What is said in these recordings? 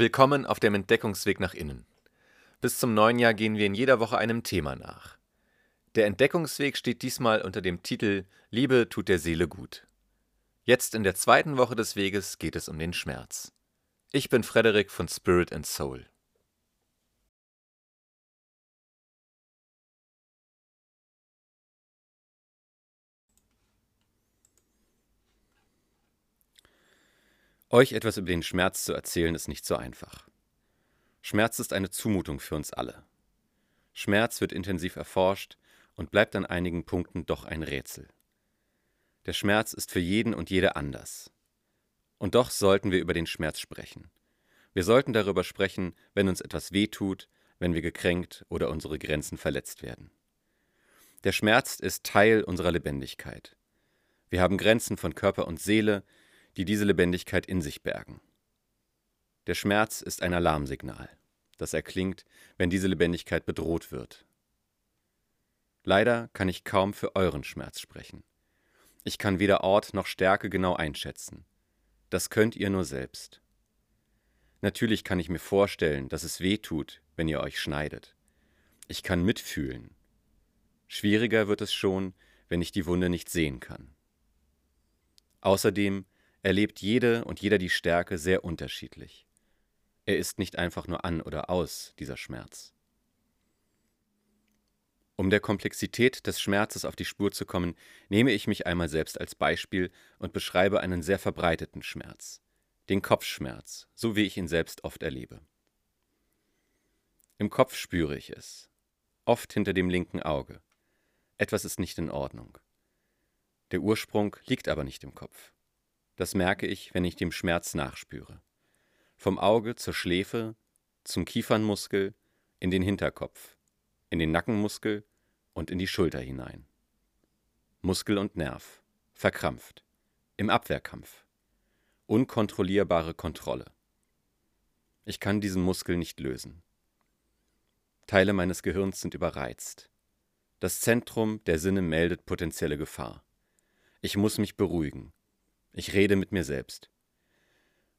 Willkommen auf dem Entdeckungsweg nach innen. Bis zum neuen Jahr gehen wir in jeder Woche einem Thema nach. Der Entdeckungsweg steht diesmal unter dem Titel Liebe tut der Seele gut. Jetzt in der zweiten Woche des Weges geht es um den Schmerz. Ich bin Frederik von Spirit and Soul. Euch etwas über den Schmerz zu erzählen, ist nicht so einfach. Schmerz ist eine Zumutung für uns alle. Schmerz wird intensiv erforscht und bleibt an einigen Punkten doch ein Rätsel. Der Schmerz ist für jeden und jede anders. Und doch sollten wir über den Schmerz sprechen. Wir sollten darüber sprechen, wenn uns etwas wehtut, wenn wir gekränkt oder unsere Grenzen verletzt werden. Der Schmerz ist Teil unserer Lebendigkeit. Wir haben Grenzen von Körper und Seele, die diese Lebendigkeit in sich bergen. Der Schmerz ist ein Alarmsignal, das erklingt, wenn diese Lebendigkeit bedroht wird. Leider kann ich kaum für euren Schmerz sprechen. Ich kann weder Ort noch Stärke genau einschätzen. Das könnt ihr nur selbst. Natürlich kann ich mir vorstellen, dass es weh tut, wenn ihr euch schneidet. Ich kann mitfühlen. Schwieriger wird es schon, wenn ich die Wunde nicht sehen kann. Außerdem erlebt jede und jeder die Stärke sehr unterschiedlich. Er ist nicht einfach nur an oder aus, dieser Schmerz. Um der Komplexität des Schmerzes auf die Spur zu kommen, nehme ich mich einmal selbst als Beispiel und beschreibe einen sehr verbreiteten Schmerz, den Kopfschmerz, so wie ich ihn selbst oft erlebe. Im Kopf spüre ich es, oft hinter dem linken Auge. Etwas ist nicht in Ordnung. Der Ursprung liegt aber nicht im Kopf. Das merke ich, wenn ich dem Schmerz nachspüre. Vom Auge zur Schläfe, zum Kiefernmuskel, in den Hinterkopf, in den Nackenmuskel und in die Schulter hinein. Muskel und Nerv, verkrampft, im Abwehrkampf, unkontrollierbare Kontrolle. Ich kann diesen Muskel nicht lösen. Teile meines Gehirns sind überreizt. Das Zentrum der Sinne meldet potenzielle Gefahr. Ich muss mich beruhigen, ich rede mit mir selbst.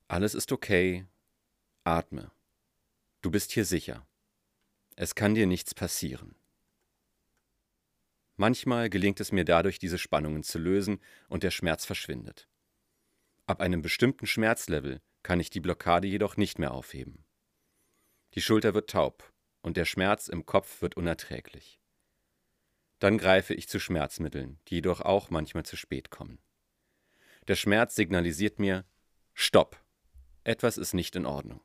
Alles ist okay. Atme. Du bist hier sicher. Es kann dir nichts passieren. Manchmal gelingt es mir dadurch, diese Spannungen zu lösen und der Schmerz verschwindet. Ab einem bestimmten Schmerzlevel kann ich die Blockade jedoch nicht mehr aufheben. Die Schulter wird taub und der Schmerz im Kopf wird unerträglich. Dann greife ich zu Schmerzmitteln, die jedoch auch manchmal zu spät kommen. Der Schmerz signalisiert mir, Stopp, etwas ist nicht in Ordnung.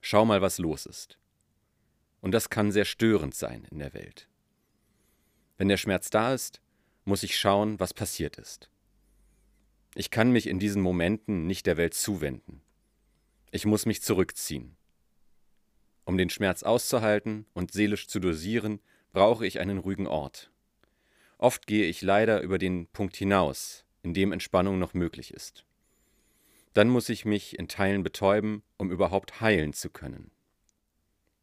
Schau mal, was los ist. Und das kann sehr störend sein in der Welt. Wenn der Schmerz da ist, muss ich schauen, was passiert ist. Ich kann mich in diesen Momenten nicht der Welt zuwenden. Ich muss mich zurückziehen. Um den Schmerz auszuhalten und seelisch zu dosieren, brauche ich einen ruhigen Ort. Oft gehe ich leider über den Punkt hinaus, in dem Entspannung noch möglich ist. Dann muss ich mich in Teilen betäuben, um überhaupt heilen zu können.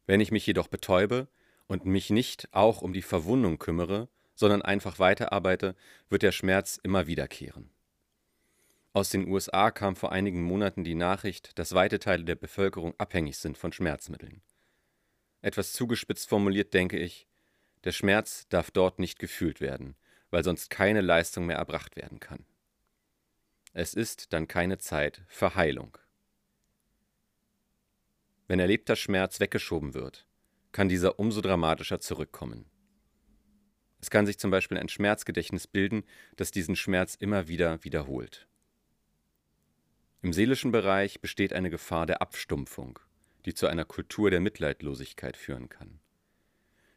Wenn ich mich jedoch betäube und mich nicht auch um die Verwundung kümmere, sondern einfach weiterarbeite, wird der Schmerz immer wiederkehren. Aus den USA kam vor einigen Monaten die Nachricht, dass weite Teile der Bevölkerung abhängig sind von Schmerzmitteln. Etwas zugespitzt formuliert denke ich, der Schmerz darf dort nicht gefühlt werden, weil sonst keine Leistung mehr erbracht werden kann. Es ist dann keine Zeit für Heilung. Wenn erlebter Schmerz weggeschoben wird, kann dieser umso dramatischer zurückkommen. Es kann sich zum Beispiel ein Schmerzgedächtnis bilden, das diesen Schmerz immer wieder wiederholt. Im seelischen Bereich besteht eine Gefahr der Abstumpfung, die zu einer Kultur der Mitleidlosigkeit führen kann.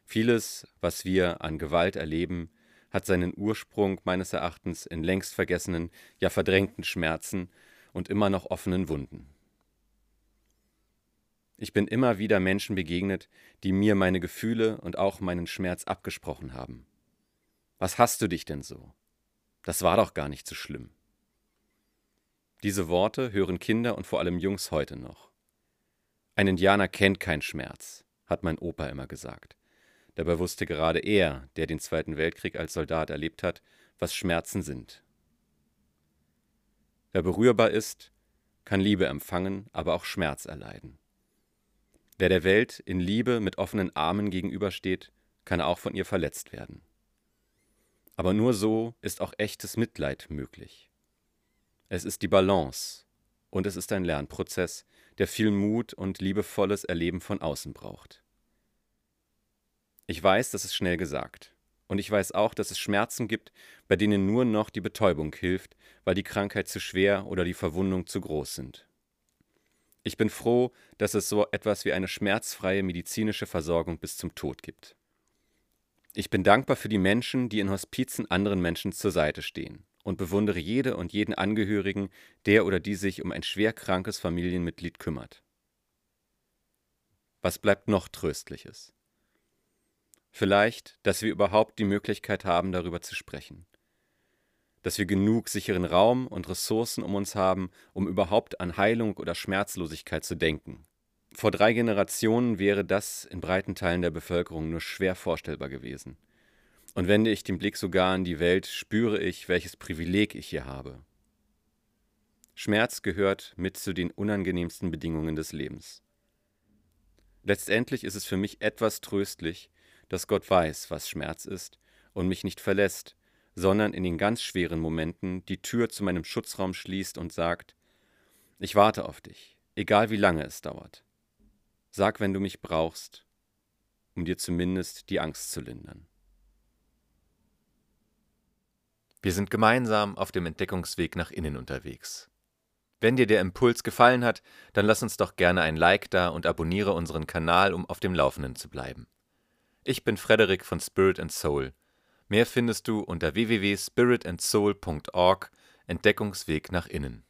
Vieles, was wir an Gewalt erleben, hat seinen Ursprung meines Erachtens in längst vergessenen, ja verdrängten Schmerzen und immer noch offenen Wunden. Ich bin immer wieder Menschen begegnet, die mir meine Gefühle und auch meinen Schmerz abgesprochen haben. Was hast du dich denn so? Das war doch gar nicht so schlimm. Diese Worte hören Kinder und vor allem Jungs heute noch. Ein Indianer kennt keinen Schmerz, hat mein Opa immer gesagt. Dabei wusste gerade er, der den Zweiten Weltkrieg als Soldat erlebt hat, was Schmerzen sind. Wer berührbar ist, kann Liebe empfangen, aber auch Schmerz erleiden. Wer der Welt in Liebe mit offenen Armen gegenübersteht, kann auch von ihr verletzt werden. Aber nur so ist auch echtes Mitleid möglich. Es ist die Balance und es ist ein Lernprozess, der viel Mut und liebevolles Erleben von außen braucht. Ich weiß, das ist schnell gesagt. Und ich weiß auch, dass es Schmerzen gibt, bei denen nur noch die Betäubung hilft, weil die Krankheit zu schwer oder die Verwundung zu groß sind. Ich bin froh, dass es so etwas wie eine schmerzfreie medizinische Versorgung bis zum Tod gibt. Ich bin dankbar für die Menschen, die in Hospizen anderen Menschen zur Seite stehen und bewundere jede und jeden Angehörigen, der oder die sich um ein schwer krankes Familienmitglied kümmert. Was bleibt noch Tröstliches? Vielleicht, dass wir überhaupt die Möglichkeit haben, darüber zu sprechen. Dass wir genug sicheren Raum und Ressourcen um uns haben, um überhaupt an Heilung oder Schmerzlosigkeit zu denken. Vor drei Generationen wäre das in breiten Teilen der Bevölkerung nur schwer vorstellbar gewesen. Und wende ich den Blick sogar an die Welt, spüre ich, welches Privileg ich hier habe. Schmerz gehört mit zu den unangenehmsten Bedingungen des Lebens. Letztendlich ist es für mich etwas tröstlich, dass Gott weiß, was Schmerz ist und mich nicht verlässt, sondern in den ganz schweren Momenten die Tür zu meinem Schutzraum schließt und sagt, ich warte auf dich, egal wie lange es dauert. Sag, wenn du mich brauchst, um dir zumindest die Angst zu lindern. Wir sind gemeinsam auf dem Entdeckungsweg nach innen unterwegs. Wenn dir der Impuls gefallen hat, dann lass uns doch gerne ein Like da und abonniere unseren Kanal, um auf dem Laufenden zu bleiben. Ich bin Frederik von Spirit and Soul. Mehr findest du unter www.spiritandsoul.org Entdeckungsweg nach innen.